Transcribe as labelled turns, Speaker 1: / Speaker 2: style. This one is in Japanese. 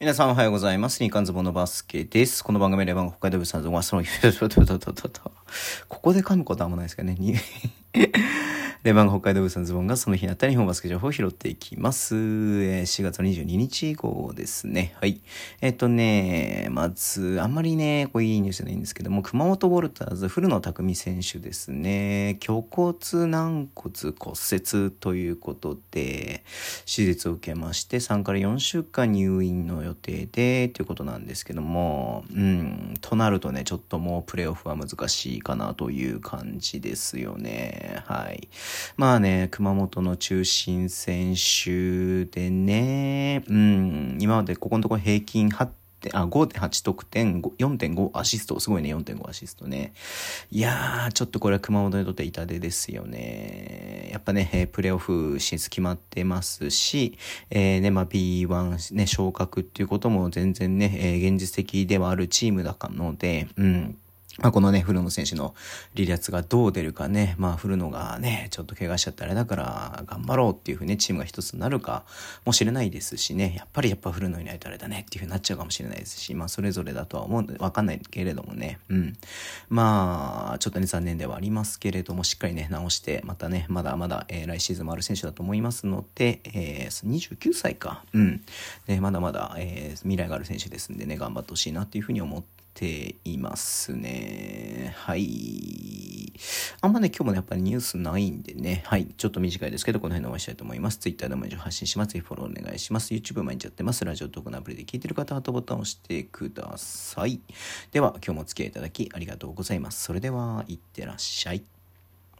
Speaker 1: 皆さんおはようございます。ニカンズボのバスケです。この番組では北海道物産ズはその、ここで噛むことはあんまないですけどね。レバン北海道物産ズボンがその日あった日本バスケ情報を拾っていきます。えー、4月22日以降ですね。はい。えっ、ー、とね、まず、あんまりね、こういいニュースじゃないんですけども、熊本ウォルターズ、古野匠選手ですね。胸骨軟骨骨折ということで、手術を受けまして、3から4週間入院の予定で、ということなんですけども、うん、となるとね、ちょっともうプレーオフは難しいかなという感じですよね。はい。まあね、熊本の中心選手でね、うん、今までここのところ平均8あ、5.8得点、4.5アシスト、すごいね、4.5アシストね。いやー、ちょっとこれは熊本にとって痛手ですよね。やっぱね、プレーオフ進出決まってますし、えー、ね、まあ B1 ね、昇格っていうことも全然ね、えー、現実的ではあるチームだからので、うん。まあ、このね、古野選手の離脱がどう出るかね、まあ、古野がね、ちょっと怪我しちゃったあれだから、頑張ろうっていうふうにね、チームが一つになるかもしれないですしね、やっぱりやっぱ古野いないとあれだねっていうふうになっちゃうかもしれないですし、まあ、それぞれだとは思う、わかんないけれどもね、うん。まあ、ちょっとね、残念ではありますけれども、しっかりね、直して、またね、まだまだ、えー、来シーズンもある選手だと思いますので、えー、29歳か、うん。ね、まだまだ、えー、未来がある選手ですんでね、頑張ってほしいなっていうふうに思ってていますね。はい。あんまね、今日もね、やっぱりニュースないんでね、はい。ちょっと短いですけど、この辺でお会いしたいと思います。Twitter でも以上発信します。ぜひフォローお願いします。YouTube 毎日やってます。ラジオトークのアプリで聞いてる方はハートボタンを押してください。では、今日もお付き合いいただきありがとうございます。それでは、いってらっしゃい。